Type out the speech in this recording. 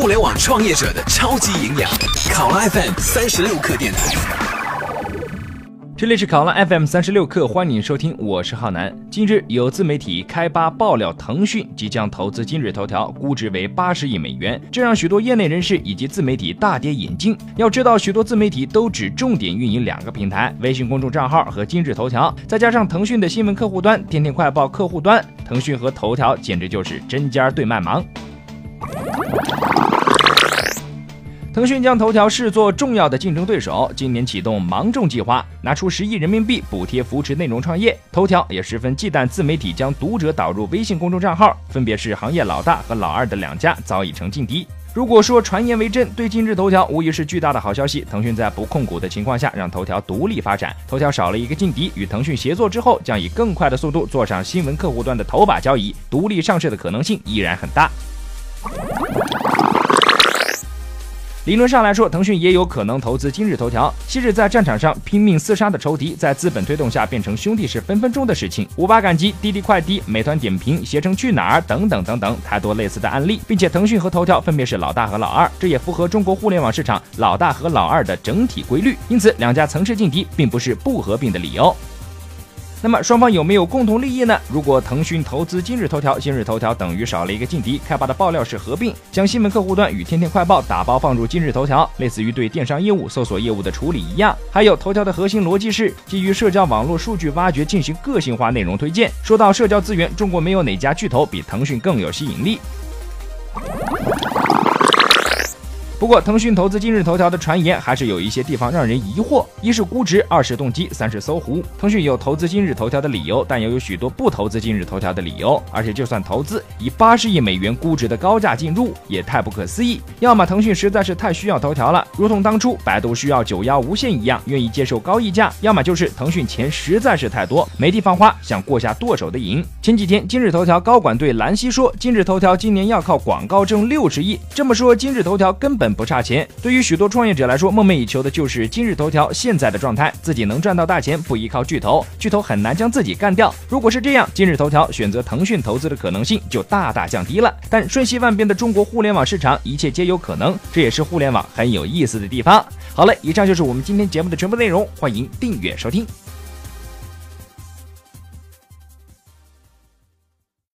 互联网创业者的超级营养，考拉 FM 三十六课电台。这里是考拉 FM 三十六课，欢迎收听，我是浩南。近日有自媒体开扒爆料，腾讯即将投资今日头条，估值为八十亿美元，这让许多业内人士以及自媒体大跌眼镜。要知道，许多自媒体都只重点运营两个平台：微信公众账号和今日头条，再加上腾讯的新闻客户端、天天快报客户端，腾讯和头条简直就是针尖对麦芒。腾讯将头条视作重要的竞争对手，今年启动“芒种计划”，拿出十亿人民币补贴扶持内容创业。头条也十分忌惮自媒体将读者导入微信公众账号，分别是行业老大和老二的两家早已成劲敌。如果说传言为真，对今日头条无疑是巨大的好消息。腾讯在不控股的情况下，让头条独立发展，头条少了一个劲敌，与腾讯协作之后，将以更快的速度坐上新闻客户端的头把交椅，独立上市的可能性依然很大。理论上来说，腾讯也有可能投资今日头条。昔日在战场上拼命厮杀的仇敌，在资本推动下变成兄弟是分分钟的事情。五八赶集、滴滴快滴、美团点评、携程去哪儿等等等等，太多类似的案例，并且腾讯和头条分别是老大和老二，这也符合中国互联网市场老大和老二的整体规律。因此，两家曾是劲敌，并不是不合并的理由。那么双方有没有共同利益呢？如果腾讯投资今日头条，今日头条等于少了一个劲敌。开发的爆料是合并，将新闻客户端与天天快报打包放入今日头条，类似于对电商业务、搜索业务的处理一样。还有头条的核心逻辑是基于社交网络数据挖掘进行个性化内容推荐。说到社交资源，中国没有哪家巨头比腾讯更有吸引力。不过，腾讯投资今日头条的传言还是有一些地方让人疑惑：一是估值，二是动机，三是搜狐。腾讯有投资今日头条的理由，但也有许多不投资今日头条的理由。而且，就算投资，以八十亿美元估值的高价进入，也太不可思议。要么腾讯实在是太需要头条了，如同当初百度需要九幺无线一样，愿意接受高溢价；要么就是腾讯钱实在是太多，没地方花，想过下剁手的瘾。前几天，今日头条高管对兰溪说，今日头条今年要靠广告挣六十亿。这么说，今日头条根本不差钱，对于许多创业者来说，梦寐以求的就是今日头条现在的状态，自己能赚到大钱，不依靠巨头，巨头很难将自己干掉。如果是这样，今日头条选择腾讯投资的可能性就大大降低了。但瞬息万变的中国互联网市场，一切皆有可能，这也是互联网很有意思的地方。好了，以上就是我们今天节目的全部内容，欢迎订阅收听。